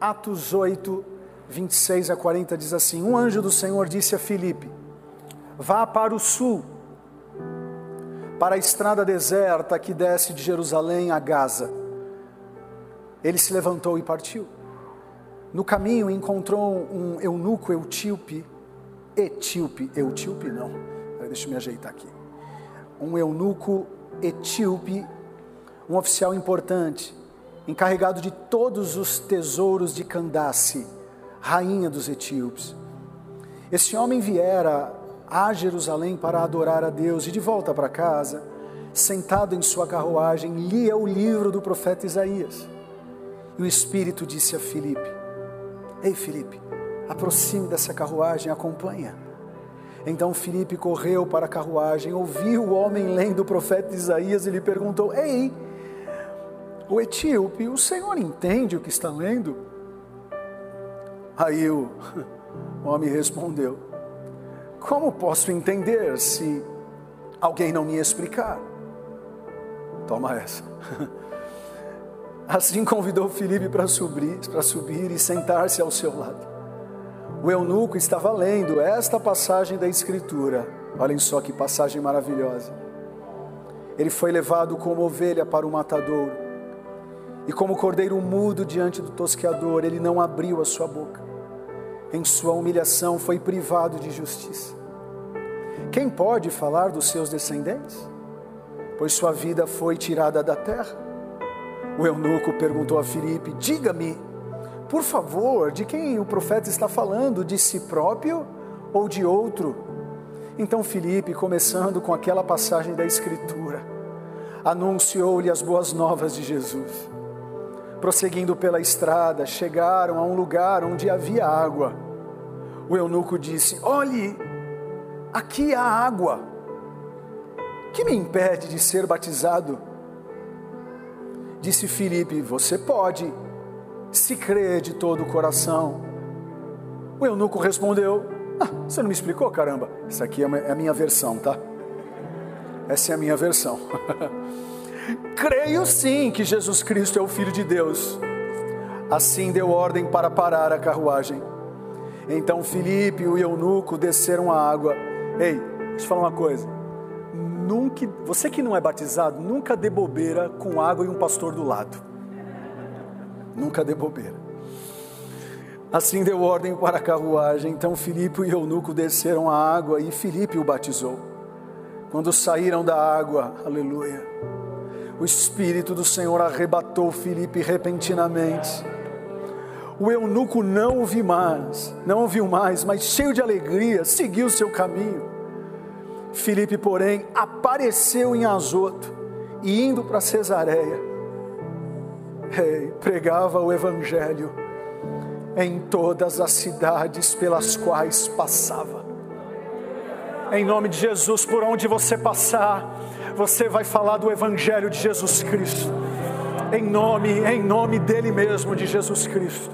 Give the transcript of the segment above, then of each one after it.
Atos 8, 26 a 40 diz assim: Um anjo do Senhor disse a Filipe: Vá para o sul, para a estrada deserta que desce de Jerusalém a Gaza. Ele se levantou e partiu. No caminho encontrou um eunuco etíope, etíope, etíope não, deixa eu me ajeitar aqui. Um eunuco etíope, um oficial importante, encarregado de todos os tesouros de Candace, rainha dos etíopes. Esse homem viera a Jerusalém para adorar a Deus e de volta para casa, sentado em sua carruagem, lia o livro do profeta Isaías. E o Espírito disse a Filipe: Ei, Filipe, aproxime dessa carruagem, acompanha. Então Filipe correu para a carruagem, ouviu o homem lendo o profeta Isaías e lhe perguntou: Ei, o etíope, o senhor entende o que está lendo? Aí o homem respondeu: Como posso entender se alguém não me explicar? Toma essa. Assim convidou Filipe para subir, para subir e sentar-se ao seu lado. O eunuco estava lendo esta passagem da Escritura. Olhem só que passagem maravilhosa. Ele foi levado como ovelha para o matadouro, e como cordeiro mudo diante do tosqueador, ele não abriu a sua boca. Em sua humilhação foi privado de justiça. Quem pode falar dos seus descendentes? Pois sua vida foi tirada da terra. O eunuco perguntou a Filipe: Diga-me, por favor, de quem o profeta está falando? De si próprio ou de outro? Então Filipe, começando com aquela passagem da Escritura, anunciou-lhe as boas novas de Jesus. Prosseguindo pela estrada, chegaram a um lugar onde havia água. O eunuco disse: Olhe, aqui há água. Que me impede de ser batizado? Disse Filipe: Você pode, se crê de todo o coração. O eunuco respondeu: ah, Você não me explicou, caramba? Essa aqui é a minha versão, tá? Essa é a minha versão. Creio sim que Jesus Cristo é o Filho de Deus. Assim deu ordem para parar a carruagem. Então Filipe e o eunuco desceram a água. Ei, deixa eu falar uma coisa. Nunca, você que não é batizado, nunca dê bobeira com água e um pastor do lado. Nunca dê bobeira. Assim deu ordem para a carruagem. Então Filipe e o eunuco desceram a água e Filipe o batizou. Quando saíram da água, aleluia o Espírito do Senhor arrebatou Filipe repentinamente. O eunuco não o viu mais, não o viu mais, mas cheio de alegria, seguiu seu caminho. Filipe, porém, apareceu em Azoto e indo para Cesareia, pregava o Evangelho em todas as cidades pelas quais passava. Em nome de Jesus, por onde você passar, você vai falar do Evangelho de Jesus Cristo. Em nome, em nome dele mesmo, de Jesus Cristo,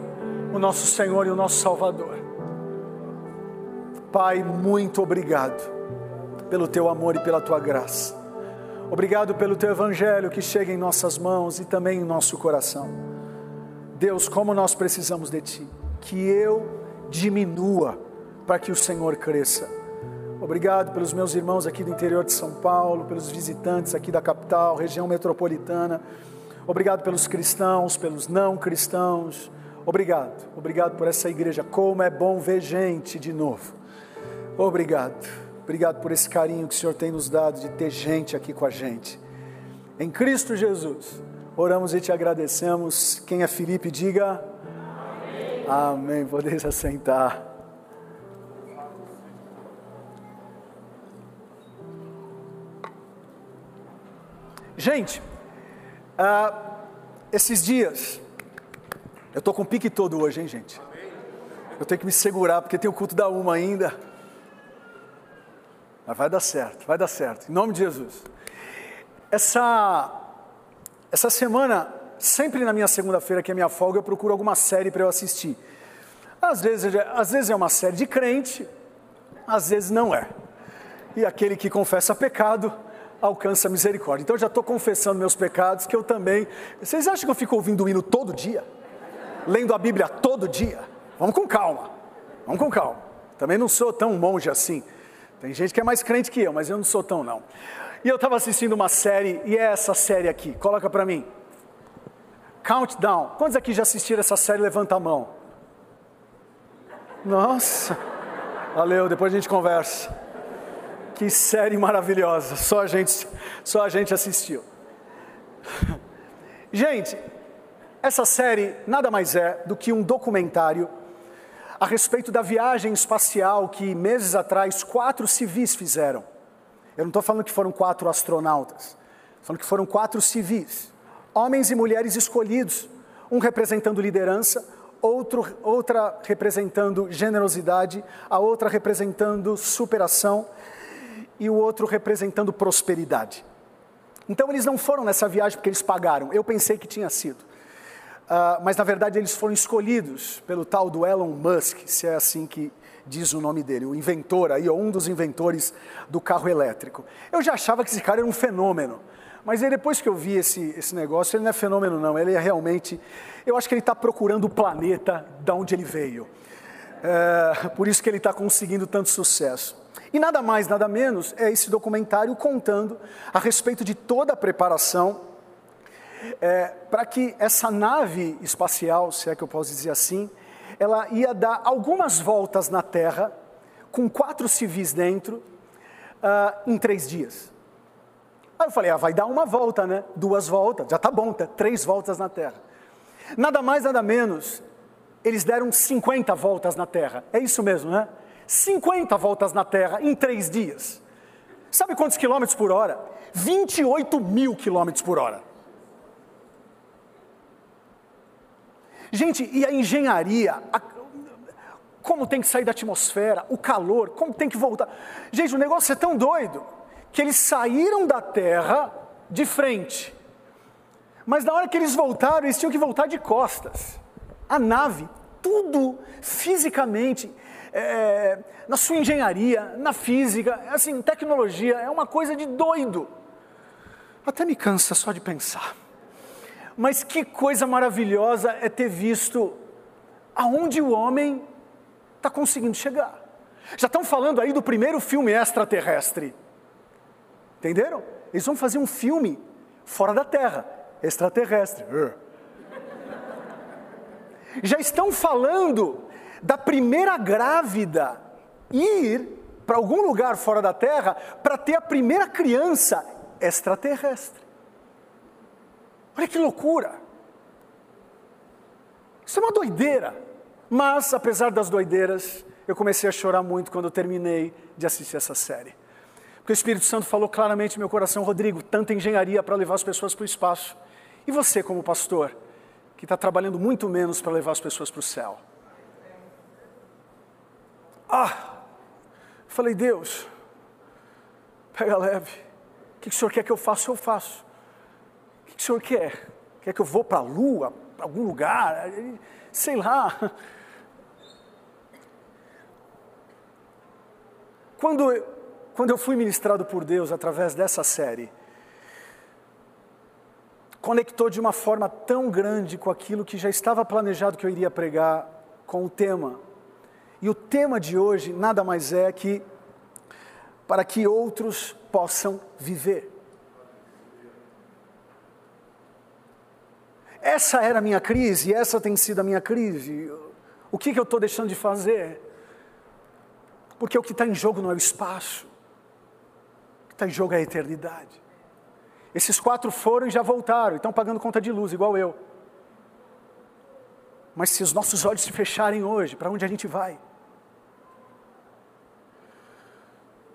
o nosso Senhor e o nosso Salvador. Pai, muito obrigado pelo teu amor e pela tua graça. Obrigado pelo teu Evangelho que chega em nossas mãos e também em nosso coração. Deus, como nós precisamos de ti. Que eu diminua para que o Senhor cresça Obrigado pelos meus irmãos aqui do interior de São Paulo, pelos visitantes aqui da capital, região metropolitana. Obrigado pelos cristãos, pelos não cristãos. Obrigado, obrigado por essa igreja. Como é bom ver gente de novo. Obrigado, obrigado por esse carinho que o Senhor tem nos dado de ter gente aqui com a gente. Em Cristo Jesus, oramos e te agradecemos. Quem é Felipe, diga. Amém. Amém. Podeis assentar. Gente, uh, esses dias, eu estou com o pique todo hoje, hein, gente? Eu tenho que me segurar, porque tem o culto da uma ainda. Mas vai dar certo, vai dar certo, em nome de Jesus. Essa, essa semana, sempre na minha segunda-feira, que é minha folga, eu procuro alguma série para eu assistir. Às vezes, às vezes é uma série de crente, às vezes não é. E aquele que confessa pecado, alcança misericórdia. Então eu já estou confessando meus pecados, que eu também. Vocês acham que eu fico ouvindo o hino todo dia? lendo a Bíblia todo dia. Vamos com calma, vamos com calma. Também não sou tão monge assim. Tem gente que é mais crente que eu, mas eu não sou tão não. E eu estava assistindo uma série, e é essa série aqui, coloca para mim. Countdown. Quantos aqui já assistiram essa série? Levanta a mão. Nossa, valeu, depois a gente conversa. Que série maravilhosa, só a gente, só a gente assistiu. Gente, essa série nada mais é do que um documentário a respeito da viagem espacial que meses atrás quatro civis fizeram. Eu não estou falando que foram quatro astronautas, falando que foram quatro civis, homens e mulheres escolhidos, um representando liderança, outro, outra representando generosidade, a outra representando superação e o outro representando prosperidade. Então eles não foram nessa viagem porque eles pagaram, eu pensei que tinha sido. Uh, mas na verdade eles foram escolhidos pelo tal do Elon Musk, se é assim que diz o nome dele, o inventor aí, ou um dos inventores do carro elétrico. Eu já achava que esse cara era um fenômeno, mas aí depois que eu vi esse, esse negócio, ele não é fenômeno não, ele é realmente, eu acho que ele está procurando o planeta da onde ele veio. É, por isso que ele está conseguindo tanto sucesso. E nada mais, nada menos é esse documentário contando a respeito de toda a preparação é, para que essa nave espacial, se é que eu posso dizer assim, ela ia dar algumas voltas na Terra, com quatro civis dentro, uh, em três dias. Aí eu falei, ah, vai dar uma volta, né? Duas voltas, já tá bom, tá? três voltas na Terra. Nada mais, nada menos, eles deram 50 voltas na Terra. É isso mesmo, né? 50 voltas na Terra em três dias. Sabe quantos quilômetros por hora? 28 mil quilômetros por hora. Gente, e a engenharia, a, como tem que sair da atmosfera, o calor, como tem que voltar. Gente, o negócio é tão doido que eles saíram da Terra de frente. Mas na hora que eles voltaram, eles tinham que voltar de costas. A nave, tudo fisicamente é, na sua engenharia, na física, assim, tecnologia, é uma coisa de doido. Até me cansa só de pensar. Mas que coisa maravilhosa é ter visto aonde o homem está conseguindo chegar. Já estão falando aí do primeiro filme extraterrestre. Entenderam? Eles vão fazer um filme fora da Terra, extraterrestre. Já estão falando da primeira grávida ir para algum lugar fora da Terra para ter a primeira criança extraterrestre. Olha que loucura! Isso é uma doideira. Mas, apesar das doideiras, eu comecei a chorar muito quando eu terminei de assistir essa série. Porque o Espírito Santo falou claramente no meu coração, Rodrigo, tanta engenharia para levar as pessoas para o espaço. E você, como pastor, que está trabalhando muito menos para levar as pessoas para o céu? Ah, falei, Deus, pega leve. O que o Senhor quer que eu faça? Eu faço. O que o Senhor quer? Quer que eu vou para a lua, para algum lugar? Sei lá. Quando, quando eu fui ministrado por Deus através dessa série, conectou de uma forma tão grande com aquilo que já estava planejado que eu iria pregar, com o tema e o tema de hoje nada mais é que para que outros possam viver. Essa era a minha crise, essa tem sido a minha crise. O que, que eu estou deixando de fazer? Porque o que está em jogo não é o espaço, o que está em jogo é a eternidade. Esses quatro foram e já voltaram, estão pagando conta de luz, igual eu. Mas se os nossos olhos se fecharem hoje, para onde a gente vai?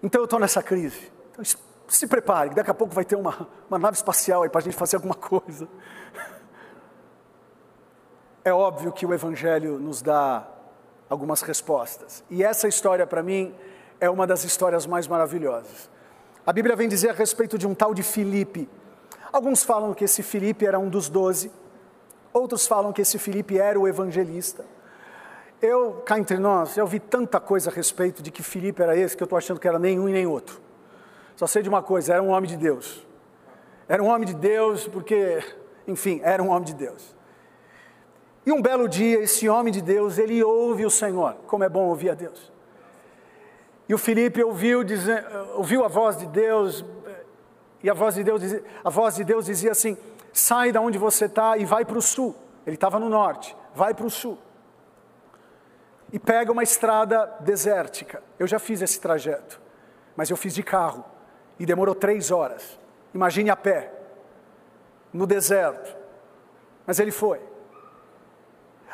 Então eu estou nessa crise. Então, se prepare, daqui a pouco vai ter uma, uma nave espacial aí para a gente fazer alguma coisa. É óbvio que o Evangelho nos dá algumas respostas. E essa história, para mim, é uma das histórias mais maravilhosas. A Bíblia vem dizer a respeito de um tal de Filipe. Alguns falam que esse Filipe era um dos doze, outros falam que esse Filipe era o evangelista. Eu, cá entre nós, eu vi tanta coisa a respeito de que Filipe era esse que eu estou achando que era nenhum e nem outro. Só sei de uma coisa, era um homem de Deus. Era um homem de Deus porque, enfim, era um homem de Deus. E um belo dia, esse homem de Deus, ele ouve o Senhor, como é bom ouvir a Deus. E o Felipe ouviu, ouviu a voz de Deus, e a voz de Deus, a voz de Deus dizia assim: sai da onde você está e vai para o sul. Ele estava no norte, vai para o sul. E pega uma estrada desértica. Eu já fiz esse trajeto, mas eu fiz de carro e demorou três horas. Imagine a pé, no deserto. Mas ele foi.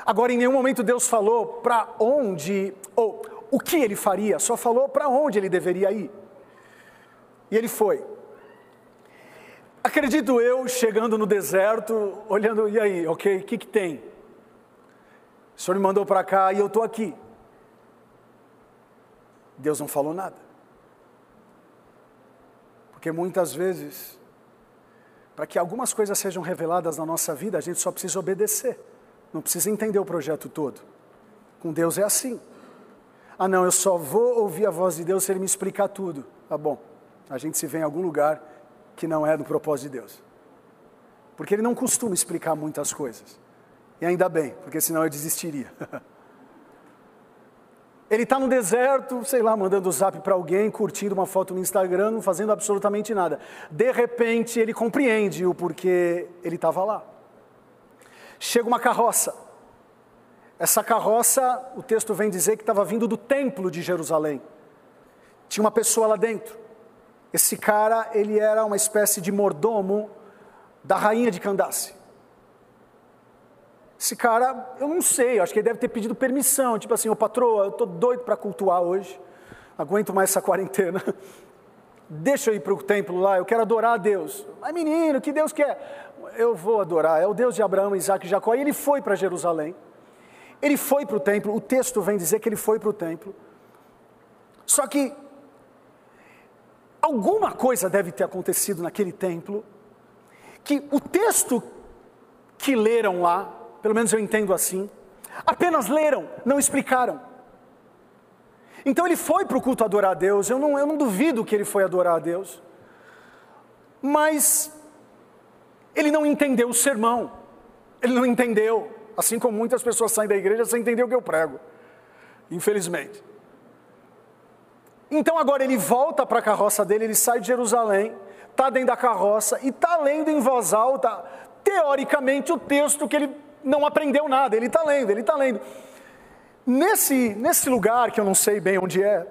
Agora, em nenhum momento Deus falou para onde, ou o que ele faria, só falou para onde ele deveria ir. E ele foi. Acredito eu, chegando no deserto, olhando, e aí, ok, o que, que tem? O Senhor me mandou para cá e eu estou aqui. Deus não falou nada. Porque muitas vezes, para que algumas coisas sejam reveladas na nossa vida, a gente só precisa obedecer, não precisa entender o projeto todo. Com Deus é assim. Ah, não, eu só vou ouvir a voz de Deus se Ele me explicar tudo. Tá bom, a gente se vê em algum lugar que não é do propósito de Deus. Porque Ele não costuma explicar muitas coisas. E ainda bem, porque senão eu desistiria. Ele está no deserto, sei lá, mandando zap para alguém, curtindo uma foto no Instagram, não fazendo absolutamente nada. De repente, ele compreende o porquê ele estava lá. Chega uma carroça. Essa carroça, o texto vem dizer que estava vindo do templo de Jerusalém. Tinha uma pessoa lá dentro. Esse cara, ele era uma espécie de mordomo da rainha de Candace. Esse cara, eu não sei, acho que ele deve ter pedido permissão, tipo assim, ô patroa, eu tô doido para cultuar hoje, aguento mais essa quarentena. Deixa eu ir para o templo lá, eu quero adorar a Deus. Mas menino, que Deus quer? Eu vou adorar, é o Deus de Abraão, Isaac e Jacó. E ele foi para Jerusalém. Ele foi para o templo, o texto vem dizer que ele foi para o templo. Só que alguma coisa deve ter acontecido naquele templo, que o texto que leram lá, pelo menos eu entendo assim, apenas leram, não explicaram. Então ele foi para o culto adorar a Deus, eu não, eu não duvido que ele foi adorar a Deus, mas ele não entendeu o sermão, ele não entendeu, assim como muitas pessoas saem da igreja sem entender o que eu prego, infelizmente. Então agora ele volta para a carroça dele, ele sai de Jerusalém, está dentro da carroça e está lendo em voz alta, teoricamente, o texto que ele não aprendeu nada, ele está lendo, ele está lendo. Nesse, nesse lugar, que eu não sei bem onde é,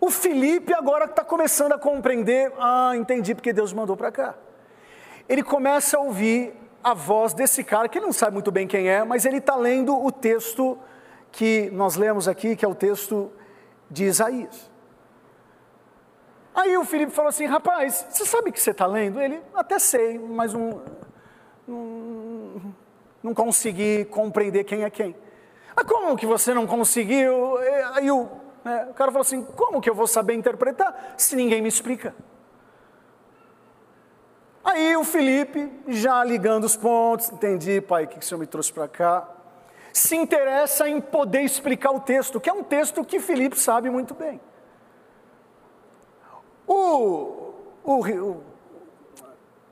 o Felipe agora está começando a compreender, ah, entendi porque Deus mandou para cá. Ele começa a ouvir a voz desse cara, que ele não sabe muito bem quem é, mas ele está lendo o texto que nós lemos aqui, que é o texto de Isaías. Aí o Felipe falou assim: rapaz, você sabe que você está lendo? Ele, até sei, mas não, não, não consegui compreender quem é quem. Mas como que você não conseguiu? É, aí o, né, o cara falou assim: como que eu vou saber interpretar se ninguém me explica? Aí o Felipe, já ligando os pontos, entendi, pai, o que o senhor me trouxe para cá? Se interessa em poder explicar o texto, que é um texto que Felipe sabe muito bem. O, o, o,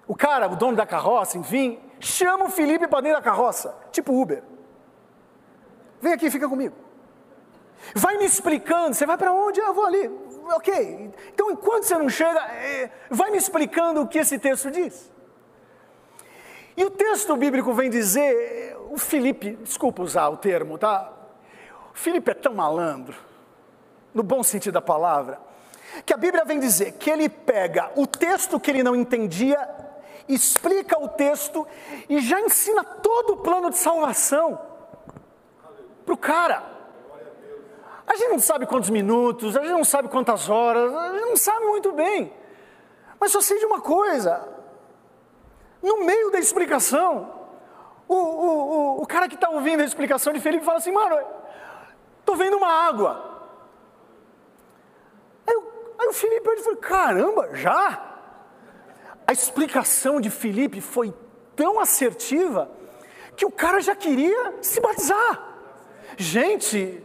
o cara, o dono da carroça, enfim, chama o Felipe para dentro da carroça, tipo Uber. Vem aqui, fica comigo. Vai me explicando, você vai para onde? Eu vou ali. Ok. Então, enquanto você não chega, é, vai me explicando o que esse texto diz. E o texto bíblico vem dizer, o Felipe, desculpa usar o termo, tá? O Felipe é tão malandro, no bom sentido da palavra, que a Bíblia vem dizer que ele pega o texto que ele não entendia explica o texto e já ensina todo o plano de salvação para o cara. A gente não sabe quantos minutos, a gente não sabe quantas horas, a gente não sabe muito bem. Mas só sei de uma coisa: no meio da explicação, o, o, o, o cara que está ouvindo a explicação de Felipe fala assim, mano, estou vendo uma água. Aí, aí o Felipe ele falou, caramba, já? A explicação de Filipe foi tão assertiva que o cara já queria se batizar. Gente,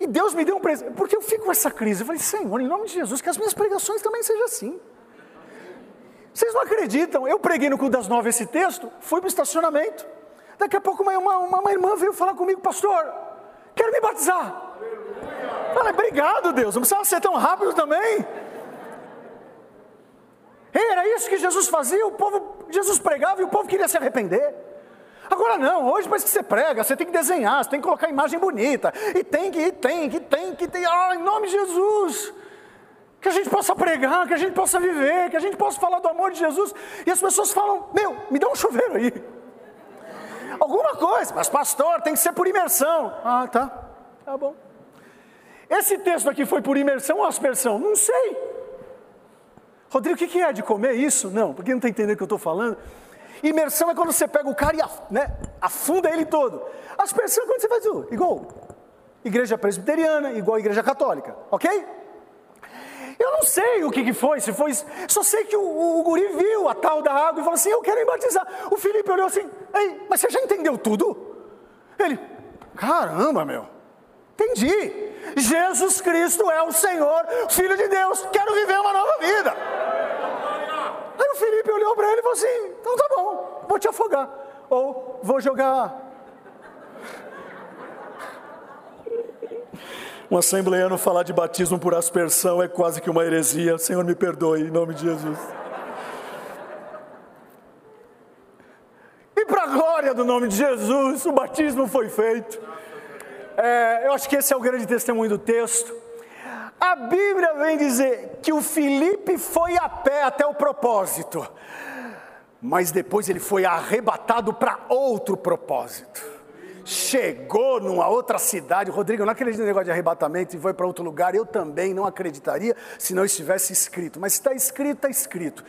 e Deus me deu um presente, porque eu fico com essa crise. Eu falei, Senhor, em nome de Jesus, que as minhas pregações também sejam assim. Vocês não acreditam? Eu preguei no culto das nove esse texto, fui para o estacionamento. daqui a pouco uma, uma, uma irmã veio falar comigo, pastor, quero me batizar. Falei, obrigado Deus, não precisava ser tão rápido também. Era isso que Jesus fazia, o povo, Jesus pregava e o povo queria se arrepender. Agora não, hoje parece que você prega, você tem que desenhar, você tem que colocar imagem bonita, e tem que, e tem que, tem que, tem, ah, em nome de Jesus. Que a gente possa pregar, que a gente possa viver, que a gente possa falar do amor de Jesus. E as pessoas falam, meu, me dá um chuveiro aí. Alguma coisa, mas pastor, tem que ser por imersão. Ah, tá, tá bom. Esse texto aqui foi por imersão ou aspersão? Não sei. Rodrigo, o que é de comer isso? Não, porque não está entendendo o que eu estou falando. Imersão é quando você pega o cara e né, afunda ele todo. Aspersão é quando você faz o, igual igreja presbiteriana, igual igreja católica, ok? Eu não sei o que, que foi, se foi. Só sei que o, o, o, guri viu a tal da água e falou assim: Eu quero me batizar. O Felipe olhou assim: Ei, mas você já entendeu tudo? Ele, caramba, meu, entendi. Jesus Cristo é o Senhor, Filho de Deus, quero viver uma nova vida. Aí o Felipe olhou para ele e falou assim: então tá bom, vou te afogar, ou vou jogar. Um assembleano falar de batismo por aspersão é quase que uma heresia. Senhor, me perdoe, em nome de Jesus. E para a glória do nome de Jesus, o batismo foi feito. É, eu acho que esse é o grande testemunho do texto. A Bíblia vem dizer que o Felipe foi a pé até o propósito, mas depois ele foi arrebatado para outro propósito. Chegou numa outra cidade, Rodrigo, eu não acredito no negócio de arrebatamento e foi para outro lugar, eu também não acreditaria se não estivesse escrito, mas está escrito, está escrito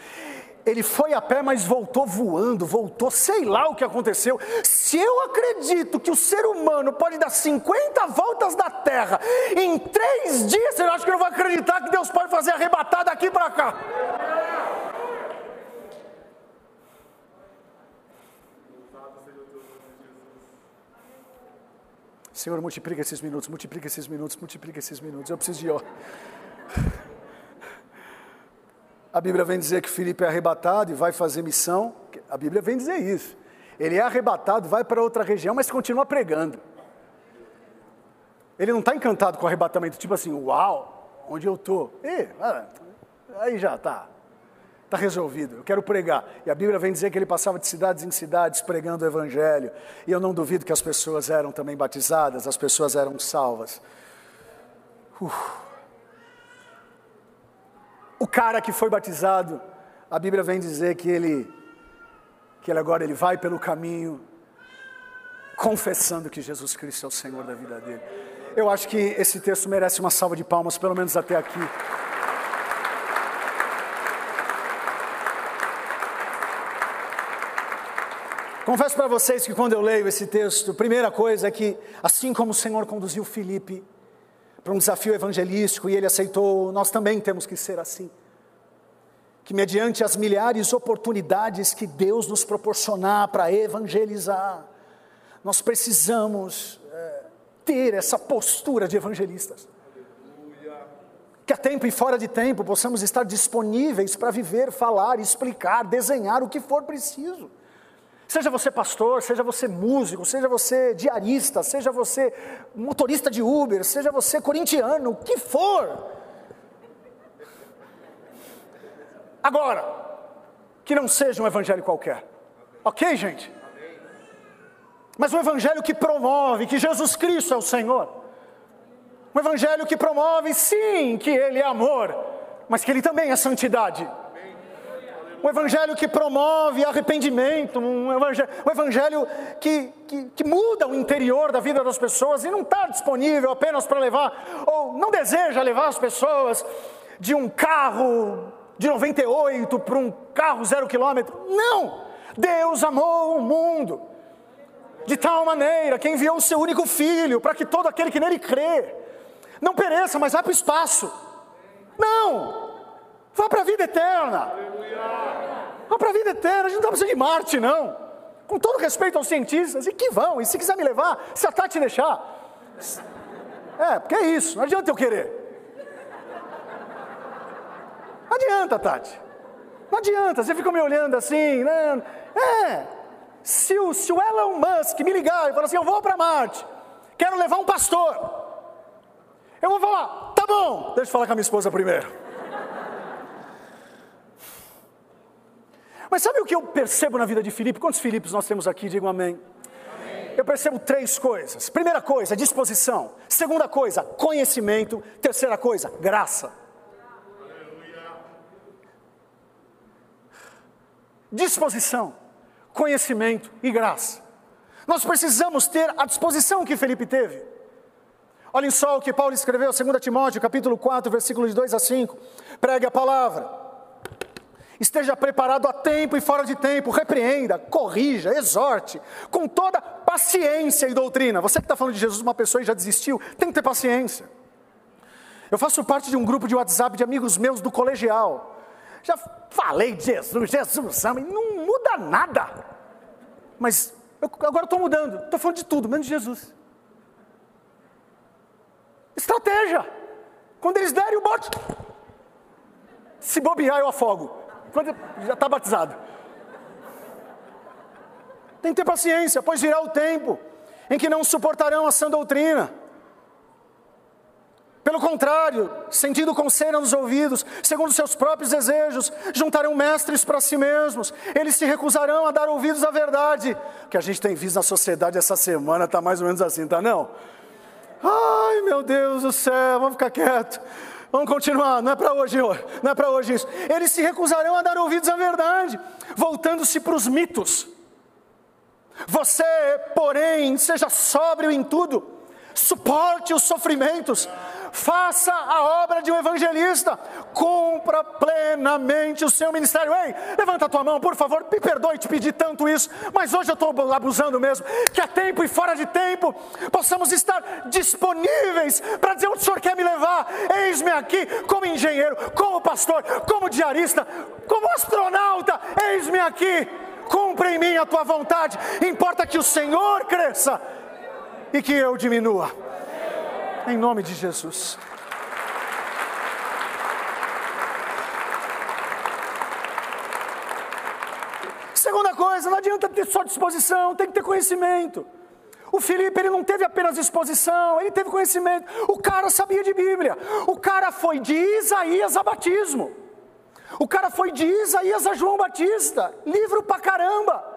ele foi a pé, mas voltou voando, voltou, sei lá o que aconteceu. Se eu acredito que o ser humano pode dar 50 voltas da terra em três dias, eu acho que eu não vou acreditar que Deus pode fazer arrebatar daqui para cá. Senhor, multiplica esses minutos, multiplica esses minutos, multiplica esses minutos. Eu preciso de ó. A Bíblia vem dizer que Filipe é arrebatado e vai fazer missão. A Bíblia vem dizer isso. Ele é arrebatado, vai para outra região, mas continua pregando. Ele não está encantado com o arrebatamento, tipo assim, uau, onde eu estou? Aí já está. Está resolvido, eu quero pregar. E a Bíblia vem dizer que ele passava de cidades em cidades pregando o Evangelho. E eu não duvido que as pessoas eram também batizadas, as pessoas eram salvas. Uf. O cara que foi batizado, a Bíblia vem dizer que ele, que ele agora ele vai pelo caminho confessando que Jesus Cristo é o Senhor da vida dele. Eu acho que esse texto merece uma salva de palmas, pelo menos até aqui. Confesso para vocês que quando eu leio esse texto, primeira coisa é que, assim como o Senhor conduziu Filipe para um desafio evangelístico e ele aceitou, nós também temos que ser assim. Que mediante as milhares de oportunidades que Deus nos proporcionar para evangelizar, nós precisamos é, ter essa postura de evangelistas. Que a tempo e fora de tempo possamos estar disponíveis para viver, falar, explicar, desenhar o que for preciso. Seja você pastor, seja você músico, seja você diarista, seja você motorista de Uber, seja você corintiano, o que for. Agora, que não seja um evangelho qualquer. Ok, gente? Mas um evangelho que promove que Jesus Cristo é o Senhor. Um evangelho que promove, sim, que Ele é amor, mas que Ele também é santidade um evangelho que promove arrependimento, um evangelho, um evangelho que, que, que, muda o interior da vida das pessoas e não está disponível apenas para levar, ou não deseja levar as pessoas de um carro de 98 para um carro zero quilômetro. Não! Deus amou o mundo de tal maneira que enviou o seu único filho para que todo aquele que nele crê não pereça, mas vá para o espaço. Não! Vá para a vida eterna. Vá para a vida eterna. A gente não está precisando de Marte, não. Com todo respeito aos cientistas, e que vão. E se quiser me levar, se a Tati deixar. É, porque é isso. Não adianta eu querer. Não adianta, Tati. Não adianta. Você fica me olhando assim, né? É. Se o, se o Elon Musk me ligar e falar assim: Eu vou para Marte, quero levar um pastor. Eu vou falar: Tá bom, deixa eu falar com a minha esposa primeiro. Mas sabe o que eu percebo na vida de Filipe? Quantos Filipes nós temos aqui? Digam amém. amém. Eu percebo três coisas. Primeira coisa, disposição. Segunda coisa, conhecimento. Terceira coisa, graça. Disposição, conhecimento e graça. Nós precisamos ter a disposição que Felipe teve. Olhem só o que Paulo escreveu, 2 Timóteo, capítulo 4, versículos de 2 a 5. Pregue a palavra Esteja preparado a tempo e fora de tempo, repreenda, corrija, exorte, com toda paciência e doutrina. Você que está falando de Jesus, uma pessoa e já desistiu, tem que ter paciência. Eu faço parte de um grupo de WhatsApp de amigos meus do colegial. Já falei de Jesus, Jesus ama, e não muda nada. Mas eu agora estou mudando, estou falando de tudo, menos de Jesus. Estratégia. Quando eles derem o bote, se bobear, eu afogo. Quando já está batizado. Tem que ter paciência, pois virá o tempo em que não suportarão a sã doutrina. Pelo contrário, sentindo cera nos ouvidos, segundo seus próprios desejos, juntarão mestres para si mesmos. Eles se recusarão a dar ouvidos à verdade. O que a gente tem visto na sociedade essa semana está mais ou menos assim, tá não? Ai, meu Deus do céu, vamos ficar quieto. Vamos continuar, não é para hoje, não é para hoje isso. Eles se recusarão a dar ouvidos à verdade, voltando-se para os mitos. Você, porém, seja sóbrio em tudo, suporte os sofrimentos, faça a obra de um evangelista, cumpra plenamente o seu ministério. Ei, levanta a tua mão, por favor, me perdoe te pedir tanto isso, mas hoje eu estou abusando mesmo. Que a tempo e fora de tempo possamos estar disponíveis para dizer onde o Senhor quer me levar. Eis-me aqui como engenheiro, como pastor, como diarista, como astronauta. Eis-me aqui, cumpra em mim a tua vontade. Importa que o Senhor cresça e que eu diminua. Em nome de Jesus. Segunda coisa, não adianta ter só disposição, tem que ter conhecimento. O Felipe ele não teve apenas disposição, ele teve conhecimento. O cara sabia de Bíblia. O cara foi de Isaías a batismo. O cara foi de Isaías a João Batista. Livro pra caramba.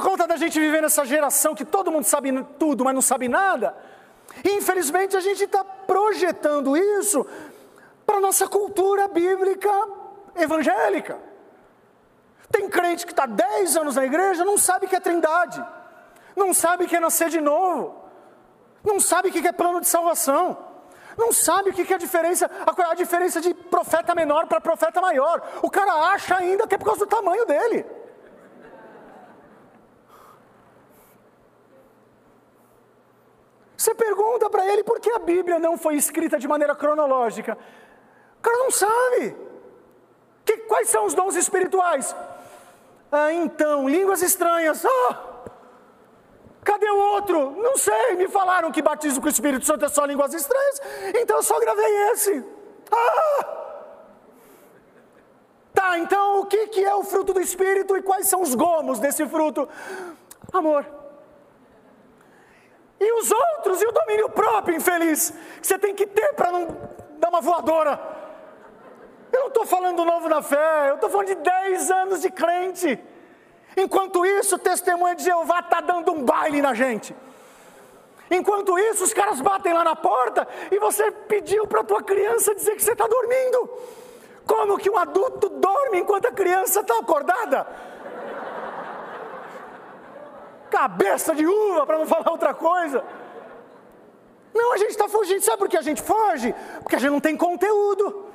Por conta da gente viver nessa geração que todo mundo sabe tudo, mas não sabe nada, infelizmente a gente está projetando isso para a nossa cultura bíblica evangélica. Tem crente que está 10 anos na igreja, não sabe que é trindade, não sabe que é nascer de novo, não sabe o que é plano de salvação, não sabe o que é a diferença, a diferença de profeta menor para profeta maior. O cara acha ainda que é por causa do tamanho dele. Você pergunta para ele por que a Bíblia não foi escrita de maneira cronológica. O cara não sabe. Que, quais são os dons espirituais? Ah, então, línguas estranhas. Ah, cadê o outro? Não sei, me falaram que batismo com o Espírito Santo é só línguas estranhas, então eu só gravei esse. Ah! Tá, então o que, que é o fruto do Espírito e quais são os gomos desse fruto? Amor e os outros, e o domínio próprio, infeliz, que você tem que ter para não dar uma voadora. Eu não estou falando novo na fé, eu estou falando de 10 anos de crente. Enquanto isso, o testemunho de Jeová está dando um baile na gente. Enquanto isso, os caras batem lá na porta e você pediu para a tua criança dizer que você está dormindo. Como que um adulto dorme enquanto a criança está acordada? Cabeça de uva, para não falar outra coisa. Não, a gente está fugindo. Sabe por que a gente foge? Porque a gente não tem conteúdo.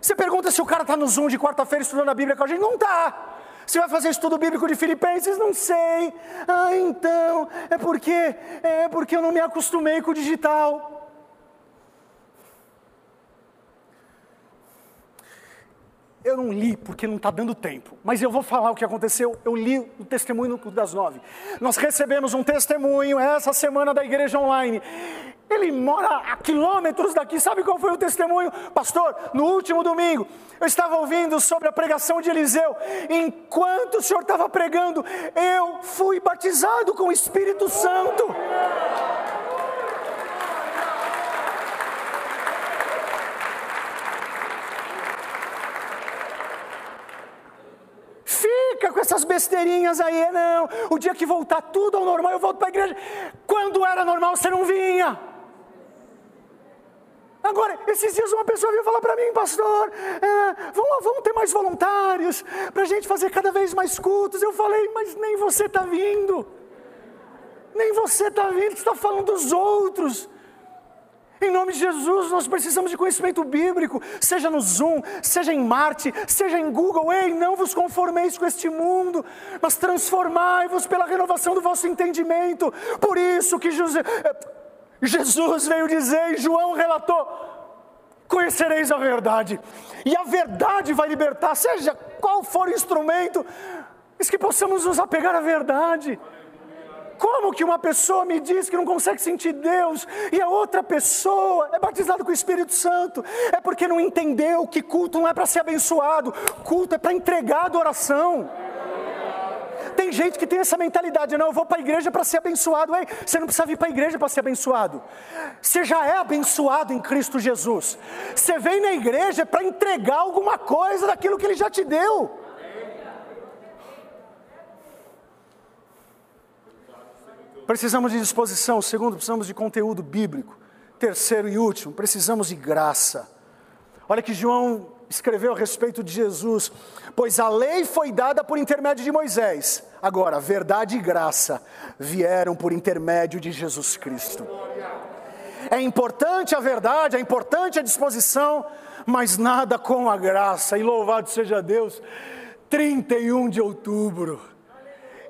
Você pergunta se o cara está no Zoom de quarta-feira estudando a Bíblia com a gente. Não está. Você vai fazer estudo bíblico de Filipenses? Não sei. Ah, então, é porque, é porque eu não me acostumei com o digital. Eu não li porque não está dando tempo, mas eu vou falar o que aconteceu. Eu li o testemunho das nove. Nós recebemos um testemunho essa semana da igreja online. Ele mora a quilômetros daqui. Sabe qual foi o testemunho? Pastor, no último domingo, eu estava ouvindo sobre a pregação de Eliseu. Enquanto o senhor estava pregando, eu fui batizado com o Espírito Santo. Fica com essas besteirinhas aí, não. O dia que voltar tudo ao normal, eu volto para a igreja. Quando era normal, você não vinha. Agora, esses dias uma pessoa veio falar para mim, pastor, é, vamos, vamos ter mais voluntários, para a gente fazer cada vez mais cultos. Eu falei, mas nem você está vindo. Nem você está vindo, você está falando dos outros. Em nome de Jesus, nós precisamos de conhecimento bíblico, seja no Zoom, seja em Marte, seja em Google. Ei, não vos conformeis com este mundo, mas transformai-vos pela renovação do vosso entendimento. Por isso que José, eh, Jesus veio dizer, e João relatou: conhecereis a verdade, e a verdade vai libertar, seja qual for o instrumento, mas que possamos nos apegar à verdade. Como que uma pessoa me diz que não consegue sentir Deus e a outra pessoa é batizada com o Espírito Santo? É porque não entendeu que culto não é para ser abençoado, culto é para entregar adoração. Tem gente que tem essa mentalidade, não, eu vou para a igreja para ser abençoado. Ei, você não precisa vir para a igreja para ser abençoado. Você já é abençoado em Cristo Jesus. Você vem na igreja para entregar alguma coisa daquilo que Ele já te deu. Precisamos de disposição. Segundo, precisamos de conteúdo bíblico. Terceiro e último, precisamos de graça. Olha que João escreveu a respeito de Jesus, pois a lei foi dada por intermédio de Moisés. Agora, verdade e graça vieram por intermédio de Jesus Cristo. É importante a verdade, é importante a disposição, mas nada com a graça. E louvado seja Deus. 31 de outubro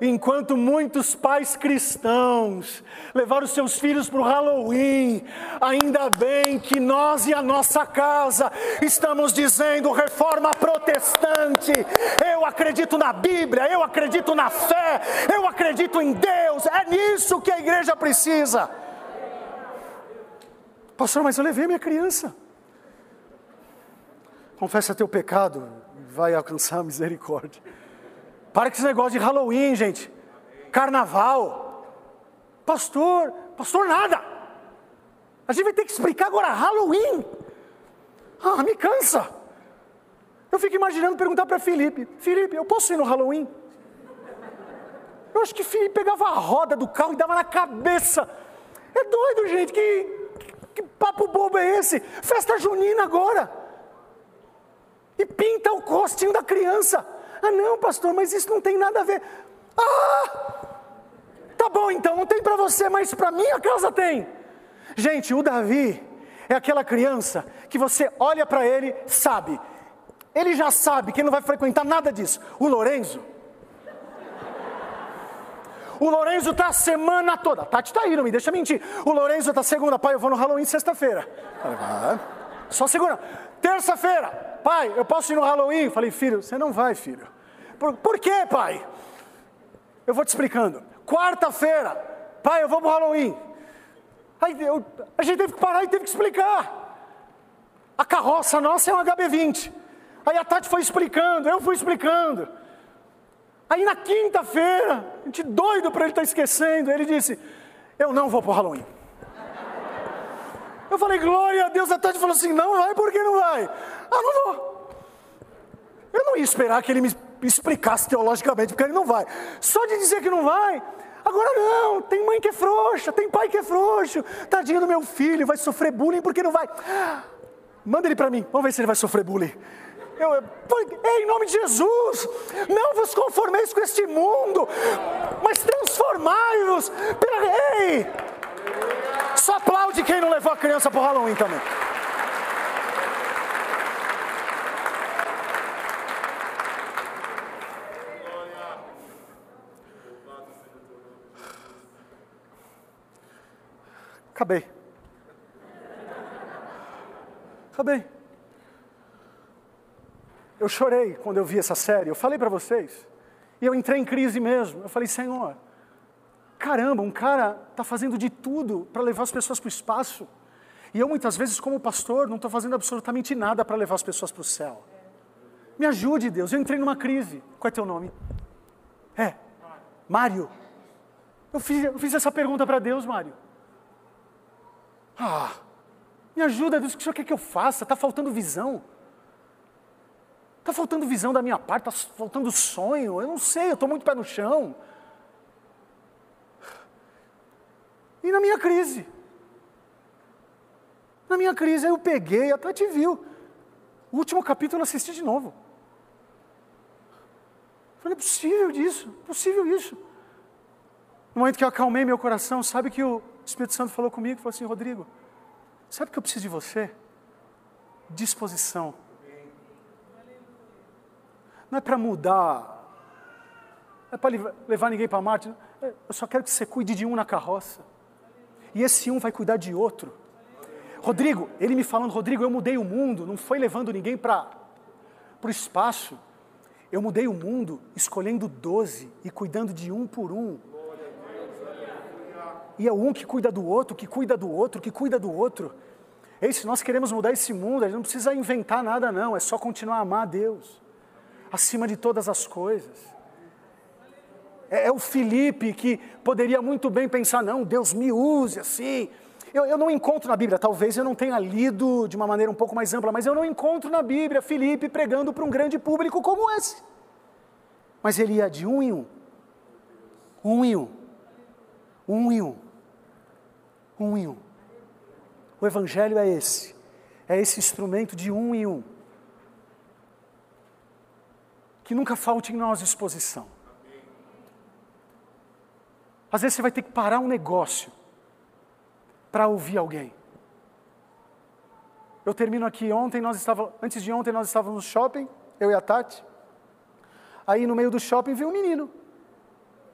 enquanto muitos pais cristãos levaram seus filhos para o Halloween, ainda bem que nós e a nossa casa estamos dizendo reforma protestante. Eu acredito na Bíblia, eu acredito na fé, eu acredito em Deus. É nisso que a igreja precisa. Pastor, mas eu levei minha criança. Confessa teu pecado, vai alcançar a misericórdia. Para com esse negócio de Halloween, gente. Carnaval. Pastor, pastor, nada. A gente vai ter que explicar agora Halloween. Ah, me cansa. Eu fico imaginando perguntar para Felipe: Felipe, eu posso ir no Halloween? Eu acho que Felipe pegava a roda do carro e dava na cabeça. É doido, gente. Que, que, papo bobo é esse? Festa junina agora. E pinta o rostinho da criança. Ah, não, pastor, mas isso não tem nada a ver. Ah! Tá bom então, não tem para você, mas para minha casa tem. Gente, o Davi é aquela criança que você olha para ele, sabe. Ele já sabe que ele não vai frequentar nada disso. O Lorenzo. O Lorenzo tá a semana toda. Tati tá aí, não me deixa mentir. O Lorenzo tá segunda, pai, eu vou no Halloween sexta-feira. Só segunda. Terça-feira, pai, eu posso ir no Halloween? Falei, filho, você não vai, filho. Por, por quê, pai? Eu vou te explicando. Quarta-feira, pai, eu vou pro Halloween. Aí eu, a gente teve que parar e teve que explicar. A carroça nossa é um HB20. Aí a Tati foi explicando, eu fui explicando. Aí na quinta-feira, a gente doido para ele estar tá esquecendo, ele disse: Eu não vou para o Halloween. Eu falei, glória a Deus. A Tati falou assim: Não vai, por que não vai? Ah, não vou. Eu não ia esperar que ele me explicasse teologicamente, porque ele não vai. Só de dizer que não vai, agora não, tem mãe que é frouxa, tem pai que é frouxo, tadinho do meu filho, vai sofrer bullying porque não vai. Manda ele para mim, vamos ver se ele vai sofrer bullying. Eu, em nome de Jesus, não vos conformeis com este mundo, mas transformai-vos pela. Ei! Só aplaude quem não levou a criança para o Halloween também. Acabei. Acabei. Eu chorei quando eu vi essa série, eu falei para vocês. E eu entrei em crise mesmo. Eu falei, Senhor, caramba, um cara está fazendo de tudo para levar as pessoas para o espaço. E eu, muitas vezes, como pastor, não estou fazendo absolutamente nada para levar as pessoas para o céu. Me ajude, Deus. Eu entrei numa crise. Qual é teu nome? É, Mário. Eu fiz, eu fiz essa pergunta para Deus, Mário. Ah, me ajuda, Deus, o que o senhor quer que eu faça? Está faltando visão. Está faltando visão da minha parte, está faltando sonho. Eu não sei, eu estou muito pé no chão. E na minha crise. Na minha crise, aí eu peguei, até te viu. O último capítulo eu assisti de novo. Falei, é possível disso, possível isso. No momento que eu acalmei meu coração, sabe que o Espírito Santo falou comigo, falou assim, Rodrigo, sabe que eu preciso de você? Disposição. Não é para mudar, não é para levar ninguém para Marte. É, eu só quero que você cuide de um na carroça. E esse um vai cuidar de outro. Rodrigo, ele me falando, Rodrigo, eu mudei o mundo, não foi levando ninguém para o espaço. Eu mudei o mundo escolhendo doze e cuidando de um por um. E é um que cuida do outro, que cuida do outro, que cuida do outro. Ei, se nós queremos mudar esse mundo, a gente não precisa inventar nada, não. É só continuar a amar a Deus, acima de todas as coisas. É, é o Felipe que poderia muito bem pensar: não, Deus me use assim. Eu, eu, não encontro na Bíblia, talvez eu não tenha lido de uma maneira um pouco mais ampla, mas eu não encontro na Bíblia Felipe pregando para um grande público como esse. Mas ele ia de um em um, um em um, um em um, um em um. O Evangelho é esse, é esse instrumento de um em um. Que nunca falte em nós disposição. Às vezes você vai ter que parar um negócio para ouvir alguém. Eu termino aqui. Ontem nós estávamos, antes de ontem nós estávamos no shopping, eu e a Tati. Aí no meio do shopping vi um menino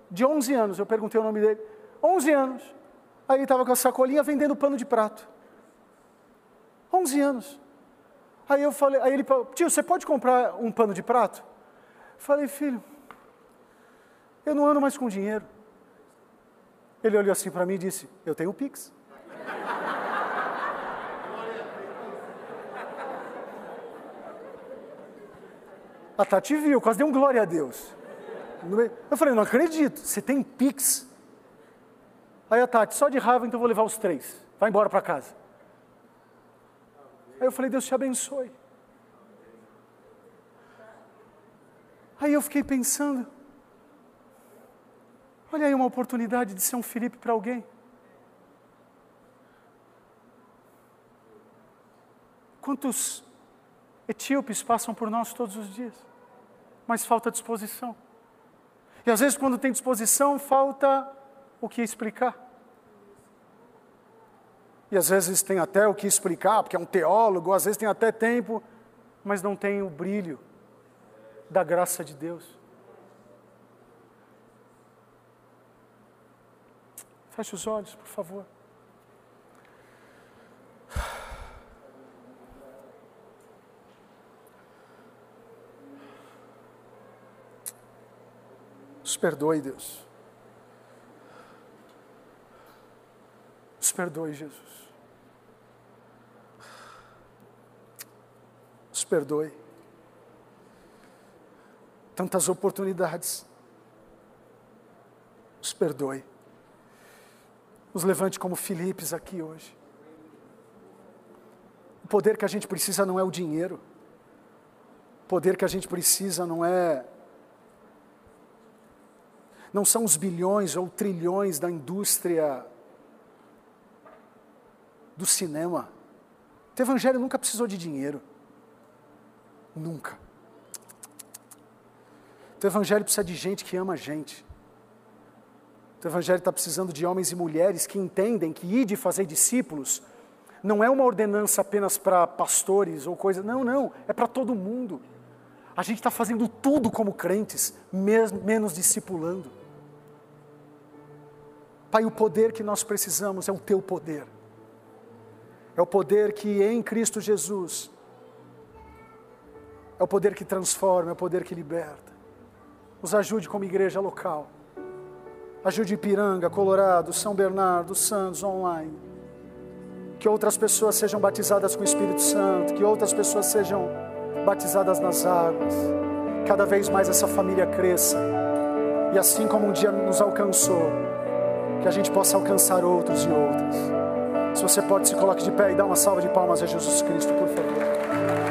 de 11 anos. Eu perguntei o nome dele. 11 anos. Aí ele estava com a sacolinha vendendo pano de prato. 11 anos. Aí eu falei, aí ele falou, tio, você pode comprar um pano de prato? Falei, filho, eu não ando mais com dinheiro. Ele olhou assim para mim e disse, eu tenho o Pix. A Tati viu, quase deu um glória a Deus. Eu falei, não acredito, você tem Pix? Aí a Tati, só de raiva, então vou levar os três. Vai embora para casa. Aí eu falei, Deus te abençoe. Aí eu fiquei pensando, olha aí uma oportunidade de ser um Felipe para alguém. Quantos etíopes passam por nós todos os dias? Mas falta disposição. E às vezes, quando tem disposição, falta o que explicar. E às vezes tem até o que explicar, porque é um teólogo, às vezes tem até tempo, mas não tem o brilho da graça de Deus. Feche os olhos, por favor. Nos perdoe, Deus. Nos perdoe, Jesus. Nos perdoe. Tantas oportunidades. Nos perdoe. Nos levante como Filipes aqui hoje. O poder que a gente precisa não é o dinheiro. O poder que a gente precisa não é não são os bilhões ou trilhões da indústria do cinema. O evangelho nunca precisou de dinheiro. Nunca. O evangelho precisa de gente que ama a gente. O evangelho está precisando de homens e mulheres que entendem que ir de fazer discípulos não é uma ordenança apenas para pastores ou coisa. Não, não. É para todo mundo. A gente está fazendo tudo como crentes, menos discipulando. Pai, o poder que nós precisamos é o teu poder. É o poder que em Cristo Jesus, É o poder que transforma, é o poder que liberta. Nos ajude como igreja local. Ajude Ipiranga, Colorado, São Bernardo, Santos, online. Que outras pessoas sejam batizadas com o Espírito Santo, que outras pessoas sejam batizadas nas águas. Cada vez mais essa família cresça. E assim como um dia nos alcançou, que a gente possa alcançar outros e outras. Se você pode, se coloque de pé e dá uma salva de palmas a Jesus Cristo, por favor.